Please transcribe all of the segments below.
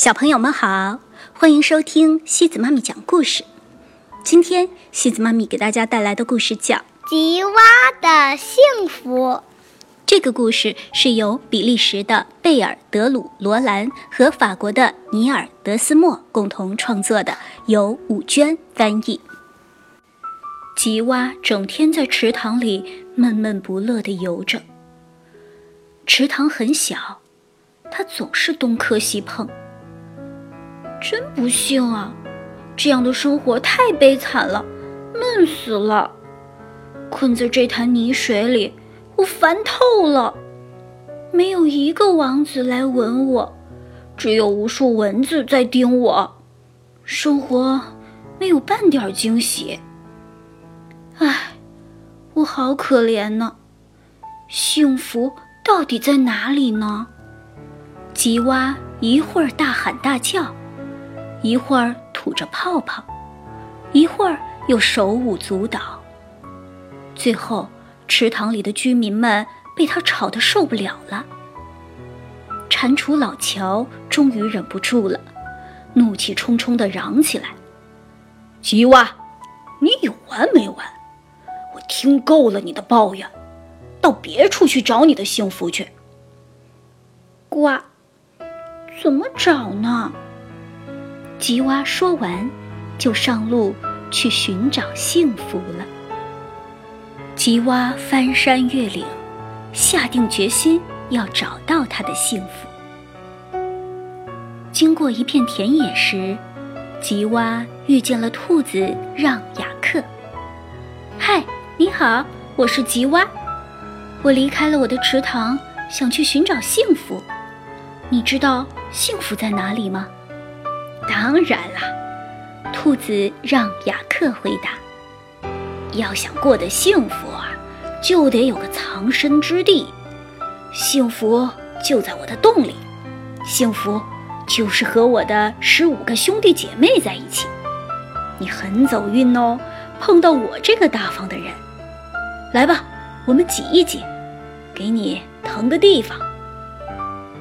小朋友们好，欢迎收听西子妈咪讲故事。今天西子妈咪给大家带来的故事叫《吉娃的幸福》。这个故事是由比利时的贝尔德鲁罗兰和法国的尼尔德斯莫共同创作的，由武娟翻译。吉娃整天在池塘里闷闷不乐地游着。池塘很小，它总是东磕西碰。真不幸啊！这样的生活太悲惨了，闷死了。困在这潭泥水里，我烦透了。没有一个王子来吻我，只有无数蚊子在叮我。生活没有半点惊喜。唉，我好可怜呢。幸福到底在哪里呢？吉娃一会儿大喊大叫。一会儿吐着泡泡，一会儿又手舞足蹈。最后，池塘里的居民们被他吵得受不了了。蟾蜍老乔终于忍不住了，怒气冲冲地嚷起来：“吉娃，你有完没完？我听够了你的抱怨，到别处去找你的幸福去。”呱，怎么找呢？吉娃说完，就上路去寻找幸福了。吉娃翻山越岭，下定决心要找到他的幸福。经过一片田野时，吉娃遇见了兔子让雅克。“嗨，你好，我是吉娃，我离开了我的池塘，想去寻找幸福。你知道幸福在哪里吗？”当然啦，兔子让雅克回答：“要想过得幸福啊，就得有个藏身之地。幸福就在我的洞里，幸福就是和我的十五个兄弟姐妹在一起。你很走运哦，碰到我这个大方的人。来吧，我们挤一挤，给你腾个地方。”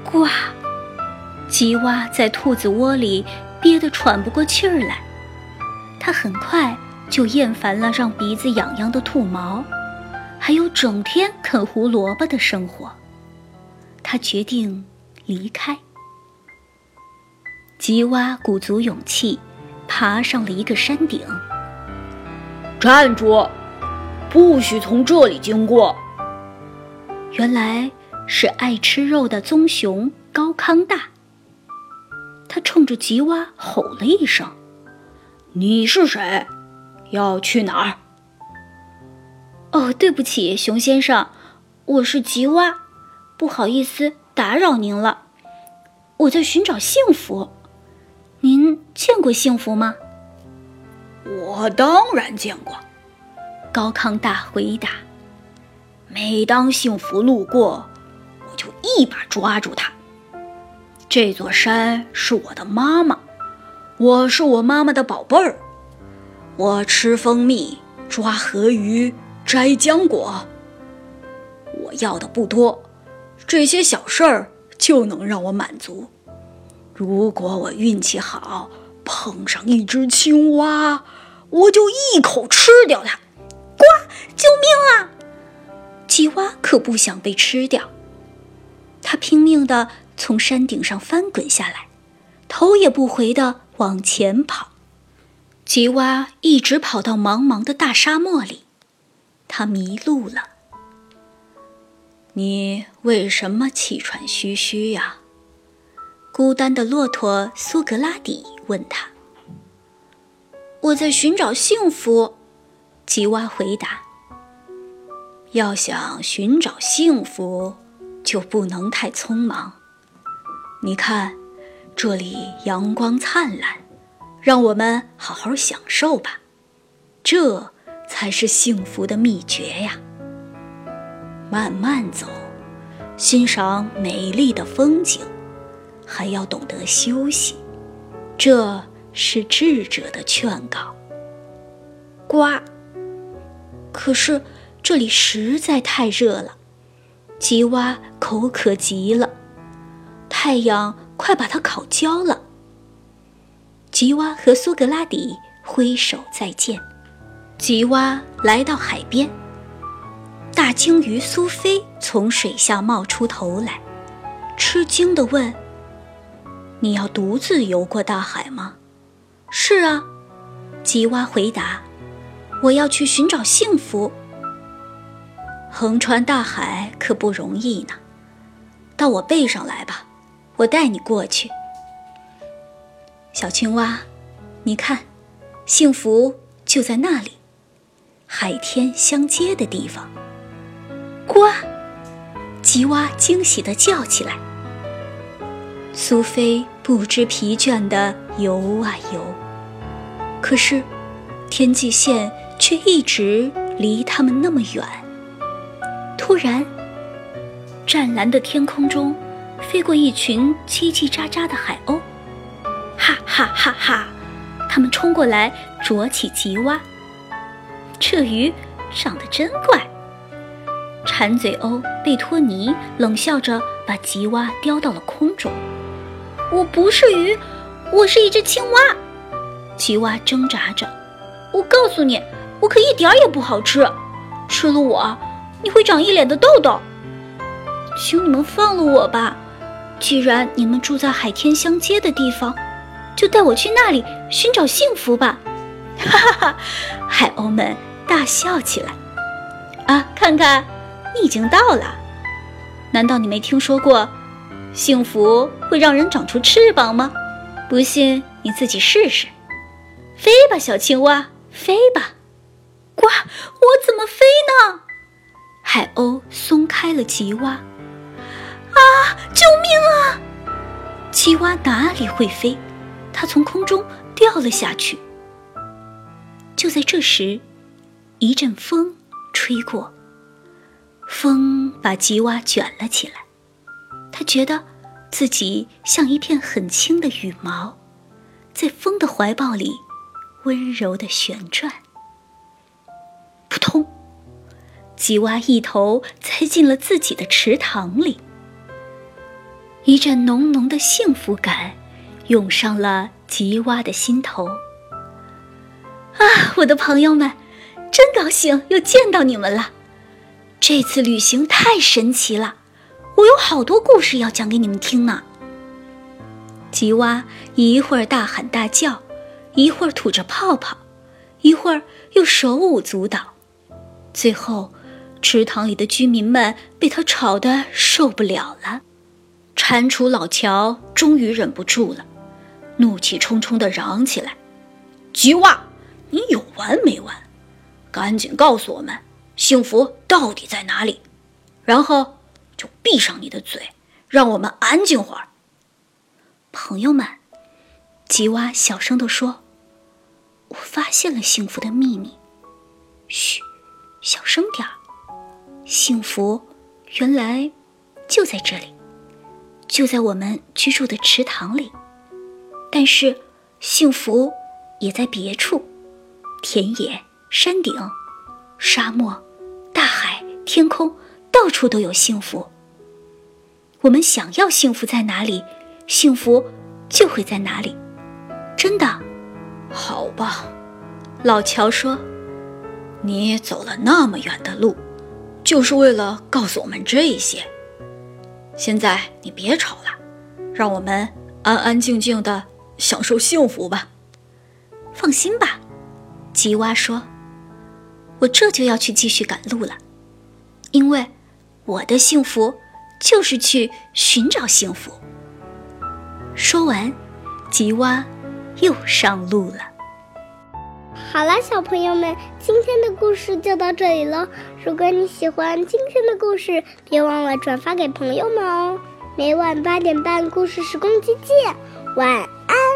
呱，吉娃在兔子窝里。憋得喘不过气儿来，他很快就厌烦了让鼻子痒痒的兔毛，还有整天啃胡萝卜的生活。他决定离开。吉娃鼓足勇气，爬上了一个山顶。站住！不许从这里经过。原来是爱吃肉的棕熊高康大。他冲着吉娃吼了一声：“你是谁？要去哪儿？”“哦，对不起，熊先生，我是吉娃，不好意思打扰您了。我在寻找幸福，您见过幸福吗？”“我当然见过。”高康大回答。“每当幸福路过，我就一把抓住它。”这座山是我的妈妈，我是我妈妈的宝贝儿。我吃蜂蜜，抓河鱼，摘浆果。我要的不多，这些小事儿就能让我满足。如果我运气好，碰上一只青蛙，我就一口吃掉它。呱！救命啊！青蛙可不想被吃掉，它拼命的。从山顶上翻滚下来，头也不回地往前跑。吉娃一直跑到茫茫的大沙漠里，他迷路了。你为什么气喘吁吁呀？孤单的骆驼苏格拉底问他。我在寻找幸福，吉娃回答。要想寻找幸福，就不能太匆忙。你看，这里阳光灿烂，让我们好好享受吧，这才是幸福的秘诀呀。慢慢走，欣赏美丽的风景，还要懂得休息，这是智者的劝告。呱！可是这里实在太热了，吉娃口渴极了。太阳快把它烤焦了，吉娃和苏格拉底挥手再见。吉娃来到海边，大鲸鱼苏菲从水下冒出头来，吃惊地问：“你要独自游过大海吗？”“是啊。”吉娃回答，“我要去寻找幸福。横穿大海可不容易呢，到我背上来吧，我带你过去。”小青蛙，你看，幸福就在那里，海天相接的地方。呱！吉娃惊喜地叫起来。苏菲不知疲倦地游啊游，可是天际线却一直离他们那么远。突然，湛蓝的天空中飞过一群叽叽喳喳的海鸥。哈哈哈哈！它们冲过来啄起吉蛙。这鱼长得真怪。馋嘴鸥贝托尼冷笑着把吉蛙叼到了空中。我不是鱼，我是一只青蛙。吉蛙挣扎着。我告诉你，我可一点也不好吃，吃了我你会长一脸的痘痘。请你们放了我吧，既然你们住在海天相接的地方。就带我去那里寻找幸福吧！哈哈哈，海鸥们大笑起来。啊，看看，你已经到了。难道你没听说过，幸福会让人长出翅膀吗？不信你自己试试。飞吧，小青蛙，飞吧！呱，我怎么飞呢？海鸥松开了吉蛙。啊，命啊！吉蛙哪里会飞？它从空中掉了下去。就在这时，一阵风吹过，风把吉娃卷了起来。他觉得自己像一片很轻的羽毛，在风的怀抱里温柔的旋转。扑通，吉娃一头栽进了自己的池塘里。一阵浓浓的幸福感。涌上了吉娃的心头。啊，我的朋友们，真高兴又见到你们了！这次旅行太神奇了，我有好多故事要讲给你们听呢。吉娃一会儿大喊大叫，一会儿吐着泡泡，一会儿又手舞足蹈，最后，池塘里的居民们被他吵得受不了了。蟾蜍老乔终于忍不住了。怒气冲冲地嚷起来：“吉娃，你有完没完？赶紧告诉我们，幸福到底在哪里？然后就闭上你的嘴，让我们安静会儿。”朋友们，吉娃小声地说：“我发现了幸福的秘密。嘘，小声点儿。幸福原来就在这里，就在我们居住的池塘里。”但是，幸福也在别处，田野、山顶、沙漠、大海、天空，到处都有幸福。我们想要幸福在哪里，幸福就会在哪里。真的，好吧，老乔说：“你走了那么远的路，就是为了告诉我们这些。现在你别吵了，让我们安安静静的。”享受幸福吧，放心吧，吉娃说：“我这就要去继续赶路了，因为我的幸福就是去寻找幸福。”说完，吉娃又上路了。好了，小朋友们，今天的故事就到这里了。如果你喜欢今天的故事，别忘了转发给朋友们哦。每晚八点半，故事时光机见，晚安。